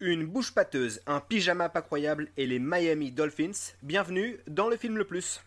Une bouche pâteuse, un pyjama pas croyable et les Miami Dolphins. Bienvenue dans le film le plus.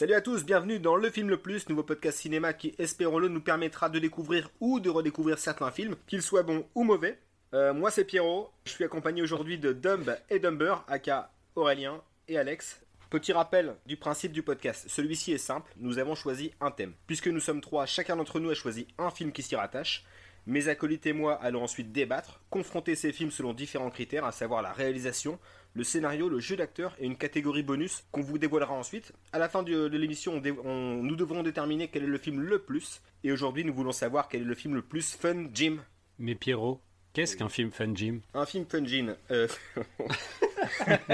Salut à tous, bienvenue dans Le Film le Plus, nouveau podcast cinéma qui, espérons-le, nous permettra de découvrir ou de redécouvrir certains films, qu'ils soient bons ou mauvais. Euh, moi c'est Pierrot, je suis accompagné aujourd'hui de Dumb et Dumber, aka Aurélien et Alex. Petit rappel du principe du podcast, celui-ci est simple, nous avons choisi un thème. Puisque nous sommes trois, chacun d'entre nous a choisi un film qui s'y rattache. Mes acolytes et moi allons ensuite débattre, confronter ces films selon différents critères, à savoir la réalisation, le scénario, le jeu d'acteur et une catégorie bonus qu'on vous dévoilera ensuite. À la fin de, l'émission, nous devrons déterminer quel est le film le plus. Et aujourd'hui, nous voulons savoir quel est le film le plus fun, Jim. Mais Pierrot, qu'est-ce qu'un film fun, Jim? Un film fun, Jim. Euh,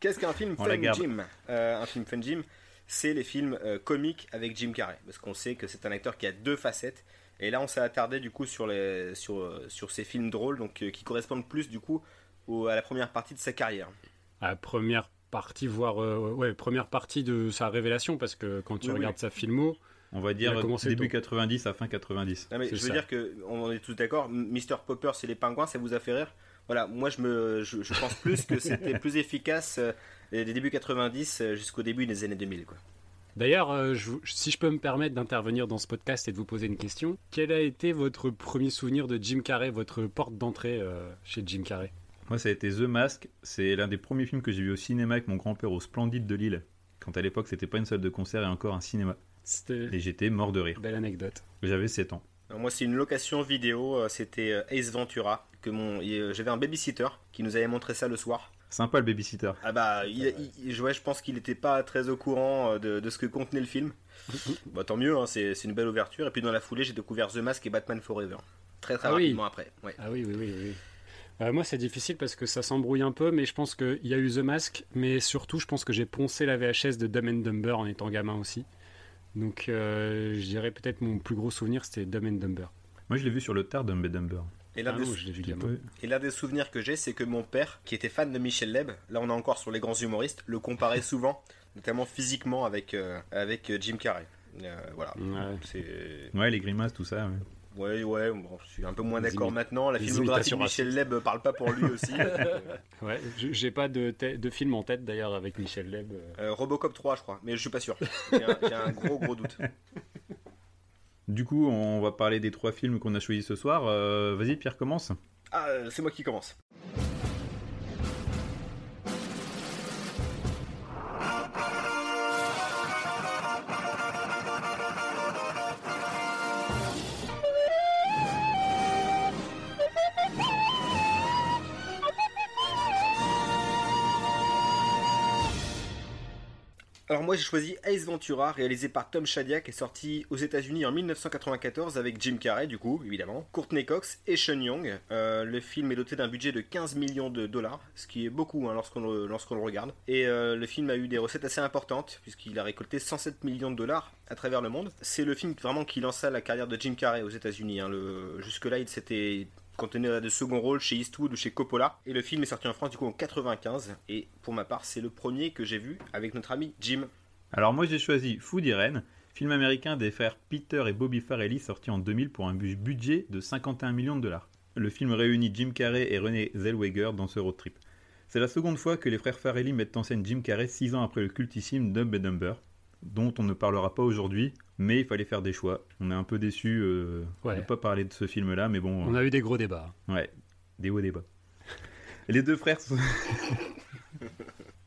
qu'est-ce qu'un film fun, Jim? Euh, Un film fun, Jim, c'est les films euh, comiques avec Jim Carrey. Parce qu'on sait que c'est un acteur qui a deux facettes. Et là, on s'est attardé du coup sur, les, sur, sur ces films drôles, donc qui correspondent plus du coup à la première partie de sa carrière À la première partie, voire euh, ouais, première partie de sa révélation, parce que quand tu regardes sa filmo, on va dire début 90 à fin 90. mais je veux dire que on est tous d'accord. Mr Popper, c'est les pingouins, ça vous a fait rire? Voilà, moi je me, je, pense plus que c'était plus efficace euh, des débuts 90 euh, jusqu'au début des années 2000, quoi. D'ailleurs, si je peux me permettre d'intervenir dans ce podcast et de vous poser une question, quel a été votre premier souvenir de Jim Carrey, votre porte d'entrée chez Jim Carrey? Moi, ça a été The Mask. C'est l'un des premiers films que j'ai vu au cinéma avec mon grand-père au Splendide de Lille. Quand à l'époque, c'était pas une salle de concert et encore un cinéma. Et j'étais mort de rire. Belle anecdote. J'avais 7 ans. moi, c'est une location vidéo. Euh, c'était euh, Ace Ventura. Que mon, euh, j'avais un babysitter qui nous avait montré ça le soir. Sympa le babysitter. Ah bah, il, je pense qu'il n'était pas très au courant de, ce que contenait le film. bah, tant mieux, hein, c'est, une belle ouverture. Et puis dans la foulée, j'ai découvert The Mask et Batman Forever. Très très ah rapidement après. Ah oui, oui, oui. oui. Euh, moi, c'est difficile parce que ça s'embrouille un peu, mais je pense qu'il y a eu The Mask, mais surtout, je pense que j'ai poncé la VHS de Dumb and Dumber en étant gamin aussi. Donc, euh, je dirais peut-être mon plus gros souvenir, c'était Dumb and Dumber. Moi, je l'ai vu sur le tard, Dumb and Dumber. Et l'un, ah des, souvenirs que j'ai, c'est que mon père, qui était fan de Michel Leb, là on est encore sur les grands humoristes, le comparait souvent, notamment physiquement avec, euh, avec Jim Carrey. voilà. Ouais. ouais. les grimaces, tout ça. Ouais, ouais, je suis un peu moins d'accord maintenant. La filmographie de Michel Leb parle pas pour lui aussi. ouais, j'ai pas de, de, film en tête d'ailleurs avec Michel Leb. Euh, Robocop 3, je crois, mais je suis pas sûr. J'ai un, un, gros, gros doute. Du coup, on va parler des trois films qu'on a choisis ce soir. Euh, vas-y, Pierre, commence. Ah, c'est moi qui commence. Moi j'ai choisi Ace Ventura, réalisé par Tom Shadyac, et sorti aux États-Unis en 1994 avec Jim Carrey du coup, évidemment, Courtney Cox et Sean Young. Euh, le film est doté d'un budget de 15 millions de dollars, ce qui est beaucoup hein, lorsqu'on le, regarde. Et euh, le film a eu des recettes assez importantes puisqu'il a récolté 107 millions de dollars à travers le monde. C'est le film vraiment qui lança la carrière de Jim Carrey aux États-Unis. Hein. Jusque-là il s'était contenait de second rôle chez Eastwood ou chez Coppola. Et le film est sorti en France du coup en 95. Et pour ma part, c'est le premier que j'ai vu avec notre ami Jim. Alors moi j'ai choisi Food Irene, film américain des frères Peter et Bobby Farrelly sorti en 2000 pour un budget de 51 millions de dollars. Le film réunit Jim Carrey et René Zellweger dans ce road trip. C'est la seconde fois que les frères Farrelly mettent en scène Jim Carrey 6 ans après le cultissime Dumb and Dumber, dont on ne parlera pas aujourd'hui, mais il fallait faire des choix. On est un peu déçu euh, de ne pas parler de ce film-là, mais bon. On a eu des gros débats. Ouais, des hauts débats. les deux frères.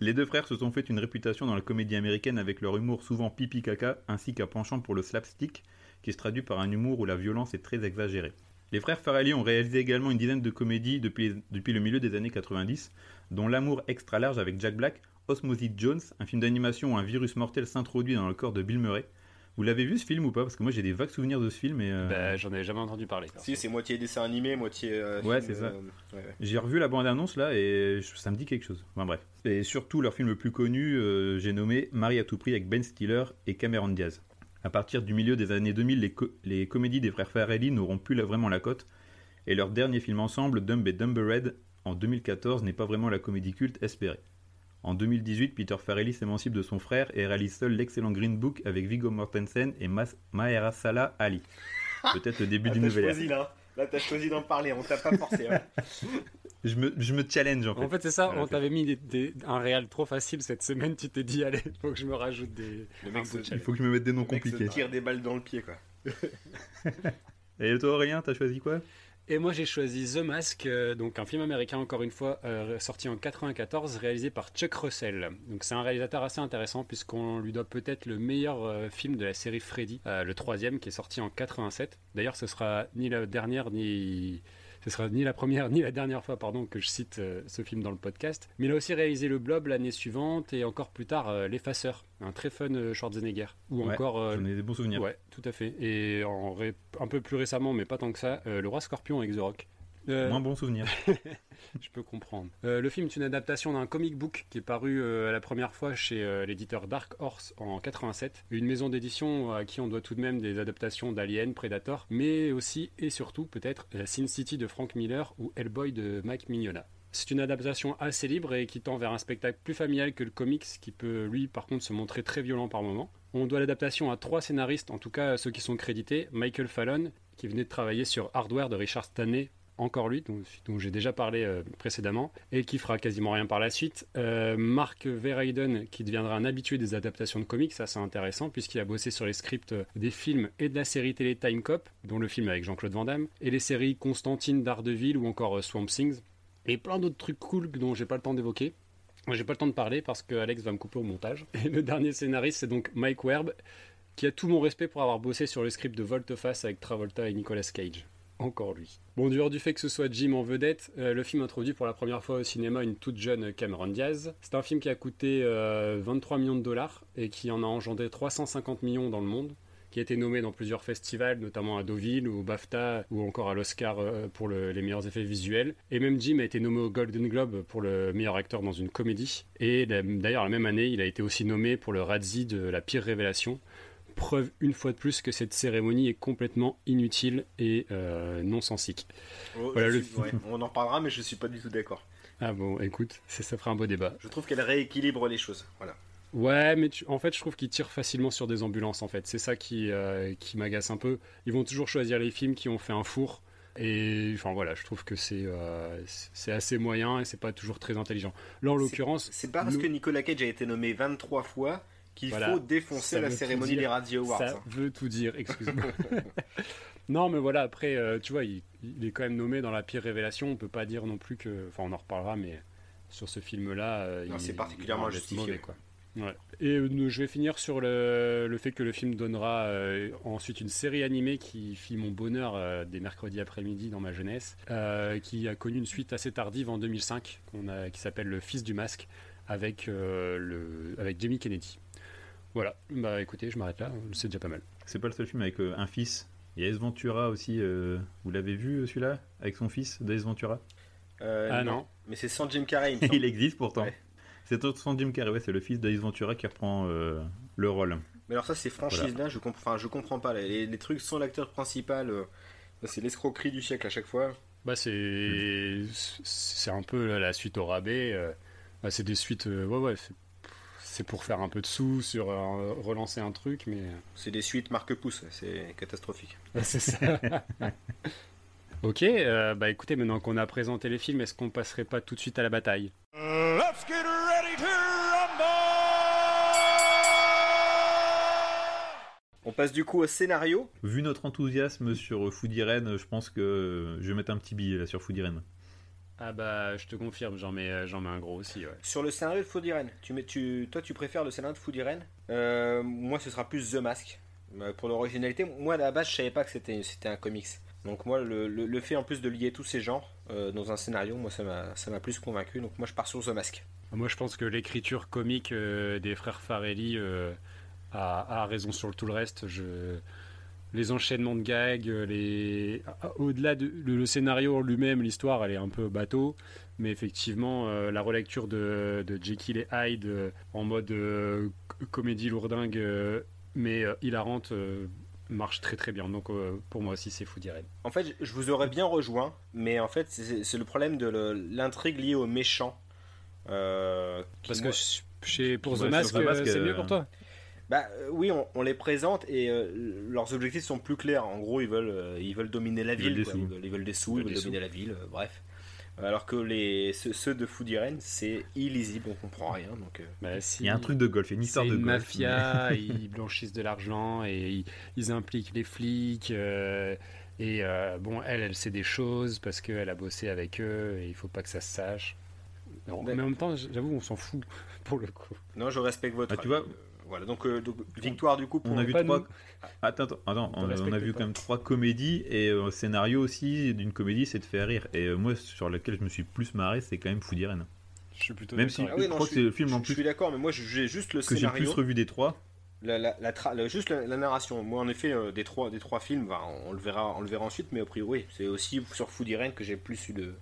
les deux frères se sont fait une réputation dans la comédie américaine avec leur humour souvent pipi caca, ainsi qu'un penchant pour le slapstick, qui se traduit par un humour où la violence est très exagérée. Les frères Farrelly ont réalisé également une dizaine de comédies depuis, le milieu des années 90, dont L'amour extra large avec Jack Black, Osmosis Jones, un film d'animation où un virus mortel s'introduit dans le corps de Bill Murray, Vous l'avez vu ce film ou pas? Parce que moi j'ai des vagues souvenirs de ce film et. euh, Bah, j'en avais jamais entendu parler. Si, c'est moitié dessin animé, moitié. euh, Ouais, c'est ça. euh, ouais, ouais. J'ai revu la bande-annonce là et je- ça me dit quelque chose. Enfin bref. Et surtout leur film le plus connu, euh, j'ai nommé Marie à tout prix avec Ben Stiller et Cameron Diaz. À partir du milieu des années 2000, les, co- les comédies des frères Farrelly n'auront plus la- vraiment la cote et leur dernier film ensemble, Dumb et Dumbered, en 2014, n'est pas vraiment la comédie culte espérée. En 2018, Peter Farrelly s'émancipe de son frère et réalise seul l'excellent Green Book avec Viggo Mortensen et Mas- Mahershala Ali. Peut-être le début Ah, d'une nouvelle ère. choisi là. Là, t'as choisi d'en parler, on t'a pas forcé. hein. Je me, je me challenge en fait. En fait, c'est ça, Voilà, on t'avait mis des- des- un réel trop facile cette semaine, tu t'es dit, allez, faut que je me rajoute des. Le mec se- Il faut que je me mette des noms Le mec se compliqués. tire des balles dans le pied, quoi. Et toi Aurélien, t'as choisi quoi? Et moi j'ai choisi The Mask, euh, donc un film américain encore une fois euh, sorti en 94, réalisé par Chuck Russell. Donc c'est un réalisateur assez intéressant puisqu'on lui doit peut-être le meilleur euh, film de la série Freddy, le troisième qui est sorti en 87. D'ailleurs ce sera ni la dernière ni ce sera ni la première ni la dernière fois pardon que je cite euh, ce film dans le podcast. Mais il a aussi réalisé Le Blob l'année suivante et encore plus tard euh, L'Effaceur, un très fun euh, Schwarzenegger. Ou Ouais, encore J'en ai des bons souvenirs. Ouais, tout à fait. Et en ré- un peu plus récemment, mais pas tant que ça, Le Roi Scorpion avec The Rock. Euh, Moins bons souvenirs. je peux comprendre. Euh, le film est une adaptation d'un comic book qui est paru euh, la première fois chez euh, l'éditeur Dark Horse en 87. Une maison d'édition à qui on doit tout de même des adaptations d'Alien, Predator, mais aussi et surtout peut-être la Sin City de Frank Miller ou Hellboy de Mike Mignola. C'est une adaptation assez libre et qui tend vers un spectacle plus familial que le comics, qui peut lui par contre se montrer très violent par moments. On doit l'adaptation à trois scénaristes, en tout cas ceux qui sont crédités. Michael Fallon, qui venait de travailler sur Hardware de Richard Stanley, encore lui, dont, j'ai déjà parlé euh, précédemment, et qui fera quasiment rien par la suite. Euh, Mark Verheiden, qui deviendra un habitué des adaptations de comics, ça c'est intéressant, puisqu'il a bossé sur les scripts des films et de la série télé Time Cop, dont le film avec Jean-Claude Van Damme, et les séries Constantine, Daredevil ou encore euh, Swamp Things, et plein d'autres trucs cool dont j'ai pas le temps d'évoquer. Moi, J'ai pas le temps de parler parce que Alex va me couper au montage. Et le dernier scénariste, c'est donc Mike Werb, qui a tout mon respect pour avoir bossé sur le script de Volteface avec Travolta et Nicolas Cage. Encore lui. Bon, du hors du fait que ce soit Jim en vedette, euh, le film introduit pour la première fois au cinéma une toute jeune Cameron Diaz. C'est un film qui a coûté euh, 23 millions de dollars et qui en a engendré 350 millions dans le monde qui a été nommé dans plusieurs festivals, notamment à Deauville, au BAFTA ou encore à l'Oscar euh, pour le- les meilleurs effets visuels. Et même Jim a été nommé au Golden Globe pour le meilleur acteur dans une comédie. Et d'ailleurs, la même année, il a été aussi nommé pour le Razzie de la pire révélation. Preuve une fois de plus que cette cérémonie est complètement inutile et euh, non sensique. Oh, Voilà, je le- suis- ouais, on en reparlera, mais je suis pas du tout d'accord. Ah bon, écoute, ça, ça fera un beau débat. Je trouve qu'elle rééquilibre les choses. Voilà. Ouais, mais tu- en fait, je trouve qu'ils tirent facilement sur des ambulances. En fait, c'est ça qui, euh, qui m'agace un peu. Ils vont toujours choisir les films qui ont fait un four. Et enfin voilà, je trouve que c'est euh, c'est assez moyen et c'est pas toujours très intelligent. Là, en l'occurrence, C'est pas parce nous- que Nicolas Cage a été nommé 23 fois qu'il Voilà. faut défoncer Ça la cérémonie dire. des Radio Awards. ça hein. veut tout dire. Excuse-moi. non, mais voilà. Après, euh, tu vois, il, il est quand même nommé dans la pire révélation. On peut pas dire non plus que. Enfin, on en reparlera, mais sur ce film-là, euh, c'est particulièrement il justifié. mauvais, quoi. Ouais. Et euh, je vais finir sur le, le fait que le film donnera euh, ensuite une série animée qui fit mon bonheur euh, des mercredis après-midi dans ma jeunesse, qui a connu une suite assez tardive en 2005, qu'on a, qui s'appelle Le Fils du Masque, avec, le, avec Jamie Kennedy. Voilà, bah écoutez, je m'arrête là, c'est déjà pas mal. C'est pas le seul film avec euh, un fils. Il y a Ace Ventura aussi. euh, vous l'avez vu euh, celui-là Avec son fils d'Ace Ventura? Euh, ah non, Mais c'est sans Jim Carrey. il existe pourtant. Ouais. C'est son Jim Carrey, ouais, c'est le fils d'Ace Ventura qui reprend euh, le rôle. Mais alors ça, c'est franchise là, je comprends, enfin, je comprends pas. Les, les trucs sans l'acteur principal, euh, c'est l'escroquerie du siècle à chaque fois. bah c'est c'est un peu la- la suite au rabais. euh, bah, c'est des suites, euh, ouais ouais, c'est- c'est pour faire un peu de sous sur euh, relancer un truc, mais C'est des suites marque pouce, c'est catastrophique. C'est ça. ok, euh, bah écoutez, maintenant qu'on a présenté les films, est-ce qu'on passerait pas tout de suite à la bataille? Let's get ready to rumble! On passe du coup au scénario. Vu notre enthousiasme sur Food Irene, je pense que je vais mettre un petit billet là sur Food Irene. Ah bah je te confirme, j'en mets, euh, j'en mets un gros aussi, ouais. Sur le scénario de Food Irene, tu mets, tu, toi tu préfères le scénario de Food Irene? Euh, Moi ce sera plus The Mask. Euh, Pour l'originalité, moi à la base je savais pas que c'était c'était un comics. Donc moi le, le- le fait en plus de lier tous ces genres euh, dans un scénario, moi ça m'a ça m'a plus convaincu. Donc moi je pars sur The Mask. Moi je pense que l'écriture comique euh, des frères Farelli euh, a, a raison sur tout le reste. Je... Les enchaînements de gags, les... au-delà de le, scénario lui-même, l'histoire, elle est un peu bateau, mais effectivement, euh, la relecture de, de, Jekyll et Hyde euh, en mode euh, comédie lourdingue, euh, mais euh, hilarante, euh, marche très très bien. Donc pour moi aussi, c'est Food Irene. En fait, je vous aurais bien rejoint, mais en fait, c'est le problème de l'intrigue liée aux méchants. euh, Parce moi- que chez, pour The Mask, sur The Mask, c'est euh, mieux pour toi Bah euh, oui, on, on les présente et euh, leurs objectifs sont plus clairs. En gros, ils veulent, euh, ils veulent dominer la Ils veulent ville. des quoi. sous. Ils, veulent, ils veulent des sous, Ils ils veulent dominer la ville, euh, bref. Alors que les, ceux, ceux de Food Irene, c'est illisible, on comprend rien. Donc, euh, Bah, si. Il y a un truc de golf, une histoire de une golf. mafia, ils blanchissent de l'argent et ils, ils impliquent les flics. euh, et euh, bon, elle, elle sait des choses parce qu'elle a bossé avec eux et il faut pas que ça se sache. Non, mais en même temps, j'avoue, on s'en fout pour le coup. non, je respecte votre. Ah, tu vois- avis. Euh, voilà, donc, euh, donc, victoire du coup pour. On a vu trois. nous. Attends, attends, attends, On a vu pas. quand même trois comédies et euh, scénario aussi d'une comédie, c'est de faire rire. Et euh, moi, sur lequel je me suis plus marré, c'est quand même Food Irene. Je suis plutôt Même si- Ah oui, je non, crois je que c'est le film en plus Je suis d'accord, mais moi, j'ai juste le que j'ai scénario. plus revu des trois. La, la, la tra- la- juste la, la narration. Moi, en effet, euh, des, trois, des trois films, bah, on, le verra, on le verra ensuite, mais a priori, c'est aussi sur Food Irene que j'ai plus eu de,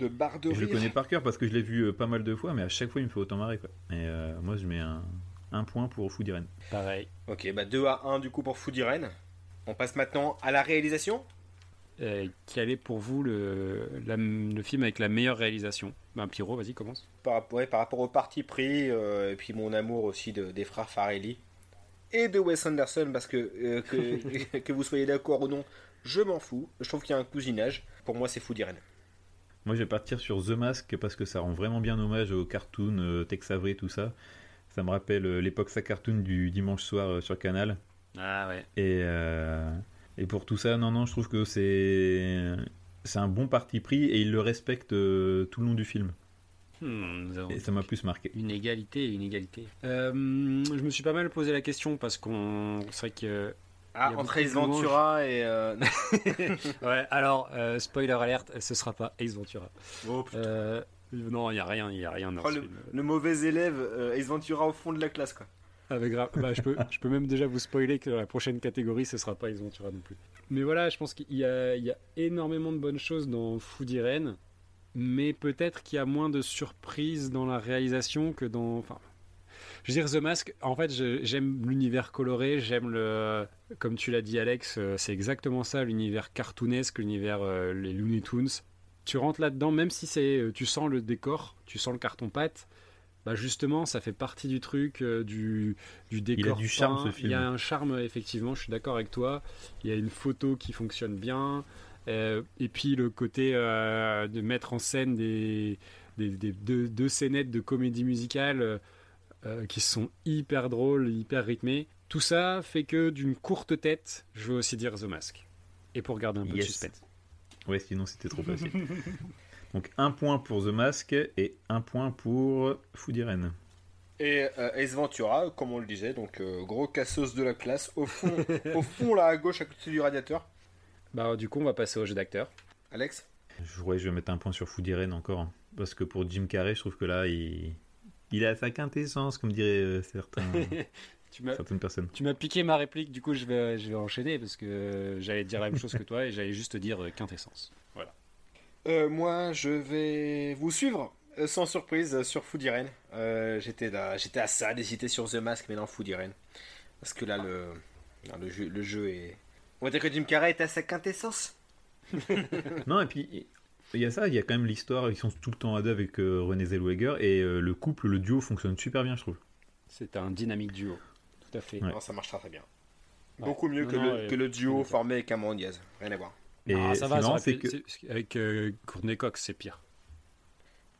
de barre de Et je le rire. connais par cœur parce que je l'ai vu pas mal de fois, mais à chaque fois, il me fait autant marrer. Quoi. Et euh, moi, je mets un, un point pour Food Irene. Pareil. Ok, bah 2 à 1 du coup pour Food Irene. On passe maintenant à la réalisation. Euh, quel est pour vous le, la- le film avec la meilleure réalisation? Ben, Pierrot, vas-y, commence. Par, ouais, par rapport au parti pris, euh, et puis mon amour aussi de- des frères Farelli et de Wes Anderson, parce que euh, que, que vous soyez d'accord ou non, je m'en fous. Je trouve qu'il y a un cousinage. Pour moi, c'est Food Irene. Moi, je vais partir sur The Mask parce que ça rend vraiment bien hommage aux cartoons, euh, Tex Avery, tout ça. Ça me rappelle euh, l'époque sa cartoon du dimanche soir euh, sur Canal. Ah ouais. Et, euh, et pour tout ça, non, non, je trouve que c'est c'est un bon parti pris et il le respecte tout le long du film. Hmm, Et ça m'a plus marqué. Une égalité, une égalité. Euh, je me suis pas mal posé la question parce qu'on. C'est vrai que. Ah, entre Ace. Ventura et. euh, Ouais, alors, euh, spoiler alerte, ce sera pas Ace Ventura. oh, putain. Euh, non, il y a rien, il y a rien dans Oh, le, le mauvais élève, euh, Ace Ventura au fond de la classe, quoi. Avec gra- bah, je, peux, je peux même déjà vous spoiler que la prochaine catégorie, ce sera pas Ace Ventura non plus. Mais voilà, je pense qu'il y a, il y a énormément de bonnes choses dans Food Irene, mais peut-être qu'il y a moins de surprises dans la réalisation que dans. Enfin, je veux dire, The Mask, en fait, j'aime l'univers coloré, j'aime le. Comme tu l'as dit, Alex, euh, c'est exactement ça, l'univers cartoonesque, l'univers. euh, les Looney Tunes. Tu rentres là-dedans, même si c'est, euh, tu sens le décor, tu sens le carton-pâte, bah justement, ça fait partie du truc, euh, du, du décor. du charme, fin. ce film. Il y a un charme, effectivement, je suis d'accord avec toi. Il y a une photo qui fonctionne bien. Euh, et puis le côté euh, de mettre en scène des, des, des- deux, deux scénettes de comédie musicale qui sont hyper drôles, hyper rythmées. Tout ça fait que d'une courte tête, je veux aussi dire The Mask. Et pour garder un peu Yes. de suspense. Ouais, sinon c'était trop facile. Donc un point pour The Mask et un point pour Food Irene. Et euh, Ace Ventura, comme on le disait, donc euh, gros cassos de la classe, au fond, au fond là à gauche à côté du radiateur. Bah, du coup, on va passer au jeu d'acteur. Alex? Je, ouais, je vais mettre un point sur Food Irene encore. hein. Parce que pour Jim Carrey, je trouve que là, il, il a sa quintessence, comme diraient euh, certains, Tu m'as certaines personnes. Tu m'as piqué ma réplique, du coup je vais, je vais enchaîner parce que j'allais dire la même chose que toi et j'allais juste dire euh, quintessence. Voilà. Euh, Moi, je vais vous suivre, euh, sans surprise, sur Food Irene. Euh, j'étais là, j'étais à ça d'hésiter sur The Mask, mais non, Food Irene. Parce que là, le, non, le, jeu, le jeu est... On va dire que Jim Carrey est à sa quintessence. Non, et puis il y a ça, il y a quand même l'histoire, ils sont tout le temps à deux avec euh, René Zellweger et euh, le couple, le duo fonctionne super bien, je trouve. C'est un dynamique duo. Tout à fait. Ouais. Non, ça marche très très bien. Ouais. Beaucoup mieux Non, que, non, le, ouais, que le duo formé avec Cameron Diaz. Rien à voir. Et Ah, ça va, c'est que avec euh, Courtney Cox, c'est pire.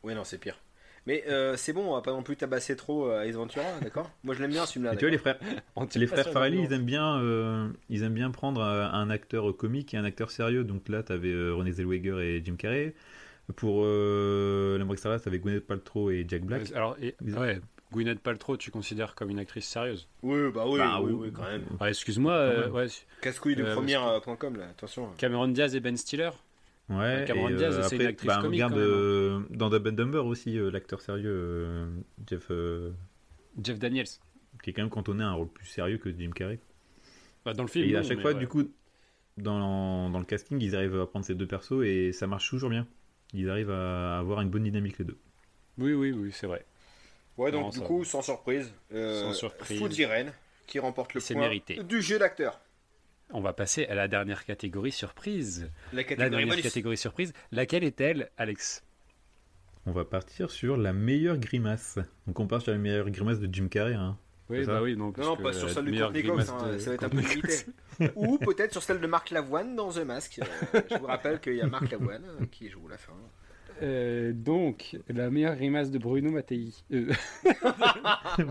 Oui, non, c'est pire. Mais euh, c'est bon, on va pas non plus tabasser trop euh, Ace Ventura, d'accord? Moi, je l'aime bien ce film-là. Et tu vois, les frères, les frères Farrelly, ils aiment bien, euh, ils aiment bien prendre euh, un acteur comique et un acteur sérieux. Donc là, t'avais euh, René Zellweger et Jim Carrey. Pour euh, L'Amour Extra, t'avais Gwyneth Paltrow et Jack Black. Euh, Alors, et, Ils- ouais, Gwyneth Paltrow, tu considères comme une actrice sérieuse Oui, bah oui, Bah, oui, oui. oui, quand même. Ah, Excuse-moi, euh, même. ouais, Casse-couille de Euh, première.com, là, attention. Cameron Diaz et Ben Stiller. Ouais, Cameron et, Diaz, euh, c'est une actrice bah, comique, regarde quand même, hein. euh, dans Dumb Dumber aussi, euh, l'acteur sérieux, euh, Jeff. euh, Jeff Daniels. qui est quand même cantonné à un rôle plus sérieux que Jim Carrey. Bah, dans le film. Et à chaque fois, ouais. du coup, dans, dans le casting, ils arrivent à prendre ces deux persos et ça marche toujours bien. Ils arrivent à avoir une bonne dynamique les deux. Oui, oui, oui, c'est vrai. Ouais, donc Non, du coup, sans surprise, euh, Sans surprise. Food Irene qui remporte le point mérité. du jeu d'acteur. On va passer à la dernière catégorie surprise. La dernière bonus. catégorie surprise, laquelle est-elle, Alex? On va partir sur la meilleure grimace. Donc on part sur la meilleure grimace de Jim Carrey. Hein. Oui, bah oui, non. Non, pas sur celle Courtney Cox, hein, de ça va être un peu limité. Ou peut-être sur celle de Marc Lavoine dans The Mask. Euh, je vous rappelle qu'il y a Marc Lavoine euh, qui joue la fin. Euh, donc, la meilleure grimace de Bruno Mattei. Euh,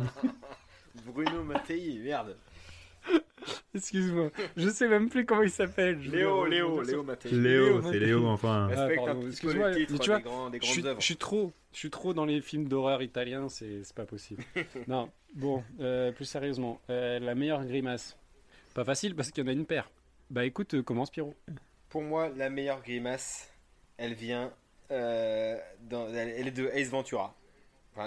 Bruno Mattei, merde. Excuse-moi, je sais même plus comment il s'appelle. Léo, Léo, Léo Mattei. Léo, c'est. Léo, enfin. Ah, Respecte pardon, un petit peu excuse-moi, les titres mais tu vois, des, grands, des Je suis, grandes œuvres. je suis trop, je suis trop dans les films d'horreur italiens, c'est c'est pas possible. non, bon, euh, plus sérieusement, euh, la meilleure grimace. Pas facile parce qu'il y en a une paire. Bah écoute, euh, commence Pierrot. Pour moi, la meilleure grimace, elle vient. Euh, elle est de Ace Ventura.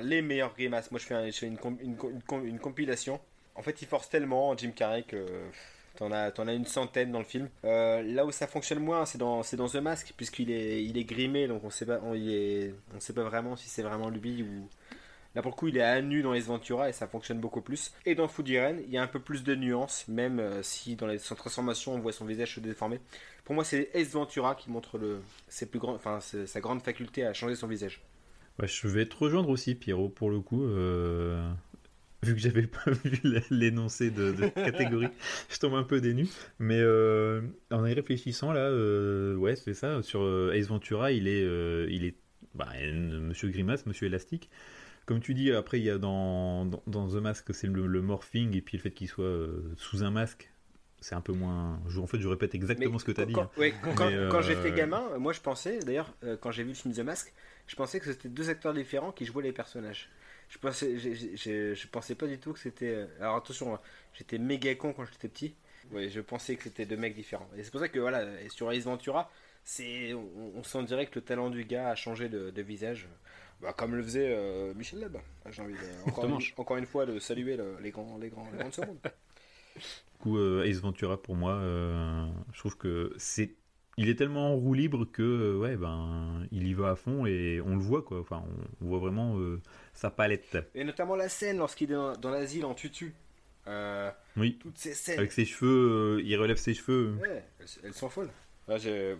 Les meilleures grimaces. Moi, je fais, une, com- une, com- une com- une compilation. En fait, il force tellement Jim Carrey que t'en as, t'en as une centaine dans le film. Euh, là où ça fonctionne moins, c'est dans, c'est dans The Mask, puisqu'il est, grimé, donc on sait sait pas vraiment si c'est vraiment lui ou. Là, pour le coup, il est à nu dans Ace Ventura et ça fonctionne beaucoup plus. Et dans Food Irene, il y a un peu plus de nuances, même euh, si dans les, son transformation, on voit son visage se déformer. Pour moi, c'est Ace Ventura qui montre ses plus enfin, sa grande faculté à changer son visage. Je vais te rejoindre aussi, Pierrot, pour le coup. euh, Vu que j'avais pas vu l'énoncé de, catégorie, je tombe un peu dénu. Mais euh, en y réfléchissant, là, ouais, c'est ça. Sur Ace Ventura, il est, il est bah, Monsieur Grimace, Monsieur Élastique. Comme tu dis, après, il y a dans, dans, dans The Mask, c'est le, le morphing, et puis le fait qu'il soit euh, sous un masque, c'est un peu moins. je- en fait, je répète exactement Mais ce que tu as dit. Quand, hein. ouais, quand, euh, j'étais gamin, euh, moi je pensais, d'ailleurs, euh, quand j'ai vu le film The Mask, je pensais que c'était deux acteurs différents qui jouaient les personnages. Je pensais, je pensais pas du tout que c'était. euh, Alors attention, hein, j'étais méga con quand j'étais petit. Ouais, je pensais que c'était deux mecs différents. Et c'est pour ça que voilà, sur Ace Ventura, c'est, on, on sent direct que le talent du gars a changé de, de visage. Bah, comme le faisait euh, Michel Leb. J'ai envie de, encore, une, Dommage. encore une fois de saluer le- les grands, les grands, les grands de ce monde. Du coup, euh, Ace Ventura, pour moi, euh, je trouve que c'est. Il est tellement en roue libre que, ouais, ben, il y va à fond et on le voit, quoi. Enfin, on, on voit vraiment sa palette. Et notamment la scène lorsqu'il est dans, dans l'asile en tutu. Oui, toutes ces scènes. avec ses cheveux, il relève ses cheveux. Ouais, elles, elles sont folles. J'ai- j'ai-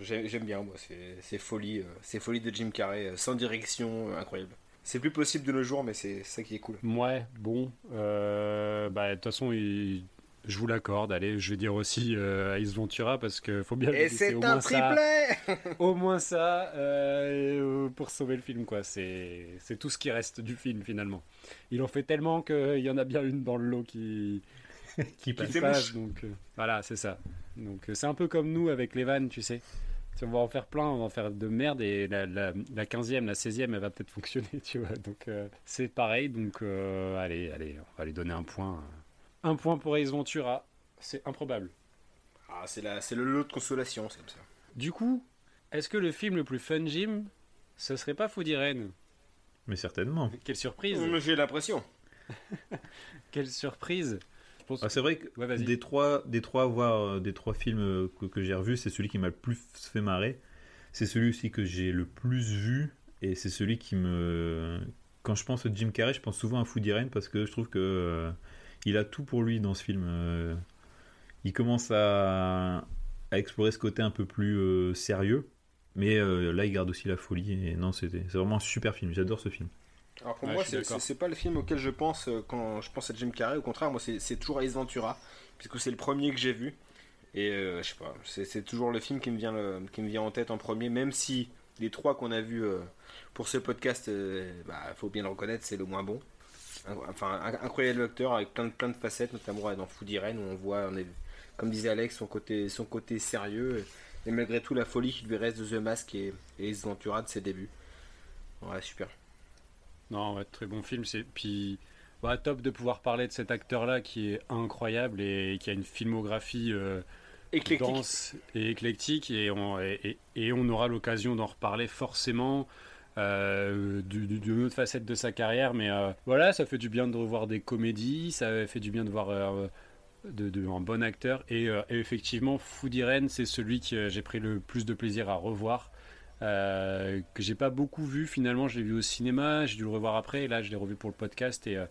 J'aime bien, moi, c'est c'est folie, euh, c'est folie de Jim Carrey, euh, sans direction, euh, incroyable. C'est plus possible de nos jours, mais c'est ça qui est cool. Ouais, bon. bah, de toute façon, il- je vous l'accorde. Allez, je vais dire aussi euh, Ace Ventura parce qu'il faut bien Et c'est au un moins ça. triplé Au moins ça euh, pour sauver le film, quoi. C'est c'est tout ce qui reste du film finalement. Il en fait tellement qu'il y en a bien une dans le lot qui, Qui passe. Donc euh, voilà, c'est ça. Donc euh, c'est un peu comme nous avec les vannes, tu sais. Si on va en faire plein, on va en faire de merde et la, la, la 15e, la 16e, elle va peut-être fonctionner, tu vois. Donc euh, c'est pareil. Donc euh, allez, allez, on va lui donner un point. Un point pour Ace Ventura. C'est improbable. Ah, c'est la- c'est le lot de consolation, c'est comme ça. Du coup, est-ce que le film le plus fun, Jim, ce serait pas Food Irene Mais certainement. Quelle surprise J'ai l'impression. Quelle surprise Je pense Ah, c'est vrai que Ouais, des trois, des trois, voire, euh, des trois films euh, que, que j'ai revus, c'est celui qui m'a le plus fait marrer. C'est celui aussi que j'ai le plus vu. Et c'est celui qui me. Quand je pense à Jim Carrey, je pense souvent à Food Irene parce que je trouve que euh, il a tout pour lui dans ce film. Euh, il commence à, à explorer ce côté un peu plus euh, sérieux. Mais là, il garde aussi la folie. Et non, c'était- c'est vraiment un super film. J'adore ce film. Alors pour Ouais, moi, c'est pas le film auquel je pense euh, quand je pense à Jim Carrey. Au contraire, moi, c'est toujours Ace Ventura, puisque c'est le premier que j'ai vu. Et euh, je sais pas, c'est toujours le film qui me vient le- qui me vient en tête en premier, même si les trois qu'on a vus euh, pour ce podcast, euh, bah, faut bien le reconnaître, c'est le moins bon. Enfin, incroyable acteur avec plein de plein de facettes, notamment dans Food Irene où on voit, on est, comme disait Alex, son côté son côté sérieux et, et malgré tout la folie qui lui reste de The Mask et, et Ace Ventura de ses débuts. Ouais, super. Non, ouais, très bon film. C'est puis bah, top de pouvoir parler de cet acteur-là qui est incroyable et qui a une filmographie euh, Éclectique. dense et éclectique et on, et, et- et on aura l'occasion d'en reparler forcément. euh, d'une autre facette de sa carrière. Mais euh, voilà, ça fait du bien de revoir des comédies, ça fait du bien de voir de, un bon acteur. Et, effectivement, Food Irene, c'est celui que j'ai pris le plus de plaisir à revoir. Que j'ai pas beaucoup vu finalement, je l'ai vu au cinéma, j'ai dû le revoir après, et là je l'ai revu pour le podcast et,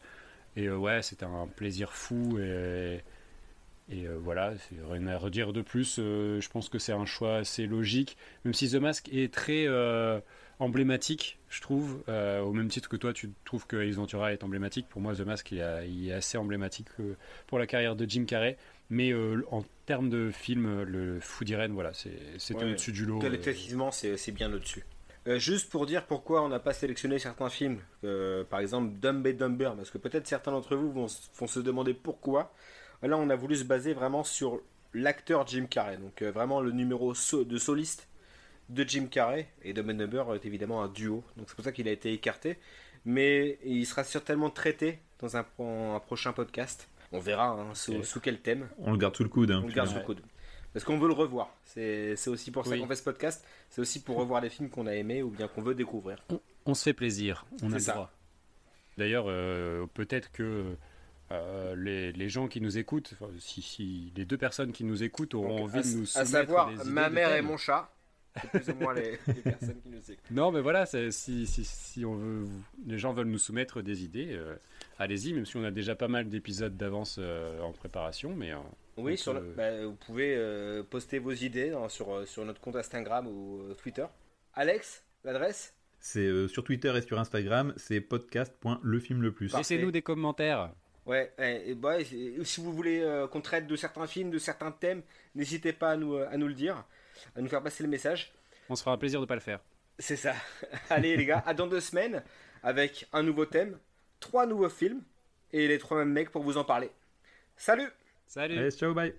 et ouais, c'était un plaisir fou et, voilà, rien à redire de plus. je pense que c'est un choix assez logique, même si The Mask est très emblématique, je trouve, euh, au même titre que toi, tu trouves que Ace est emblématique. Pour moi, The Mask, il, est assez emblématique euh, pour la carrière de Jim Carrey. Mais euh, en termes de film, le Food Irene, voilà, c'est au-dessus du lot. Qualitativement, c'est bien au-dessus. juste pour dire pourquoi on n'a pas sélectionné certains films, par exemple Dumb and Dumber, parce que peut-être certains d'entre vous vont, vont, se demander pourquoi. Là, on a voulu se baser vraiment sur l'acteur Jim Carrey, donc vraiment le numéro de soliste de Jim Carrey et Dumb Number est évidemment un duo, donc c'est pour ça qu'il a été écarté. Mais il sera certainement traité dans un, prochain podcast. On verra hein, sous, quel thème. On le garde sous le coude. Hein, on le garde sous le coude. Parce qu'on veut le revoir. C'est aussi pour ça qu'on fait ce podcast. C'est aussi pour revoir les films qu'on a aimés ou bien qu'on veut découvrir. On, se fait plaisir. On a le droit. D'ailleurs, euh, peut-être que euh, les, gens qui nous écoutent, si, les deux personnes qui nous écoutent auront envie de nous soumettre À savoir, ma mère et mon chat. C'est plus ou moins les, personnes qui nous écoutent. Non, mais voilà, si, si, on veut, les gens veulent nous soumettre des idées, euh, allez-y, même si on a déjà pas mal d'épisodes d'avance euh, en préparation. Mais, euh, oui, sur bah, vous pouvez poster vos idées hein, sur, sur notre compte Instagram ou Twitter. Alex, l'adresse? C'est sur Twitter et sur Instagram, c'est podcast.lefilmleplus. Laissez-nous des commentaires. Ouais, et, bah, si vous voulez qu'on traite de certains films, de certains thèmes, n'hésitez pas à nous, à nous le dire à nous faire passer le message. On se fera un plaisir de ne pas le faire. C'est ça. Allez les gars, à dans deux semaines avec un nouveau thème, trois nouveaux films et les trois mêmes mecs pour vous en parler. Salut Salut ciao, bye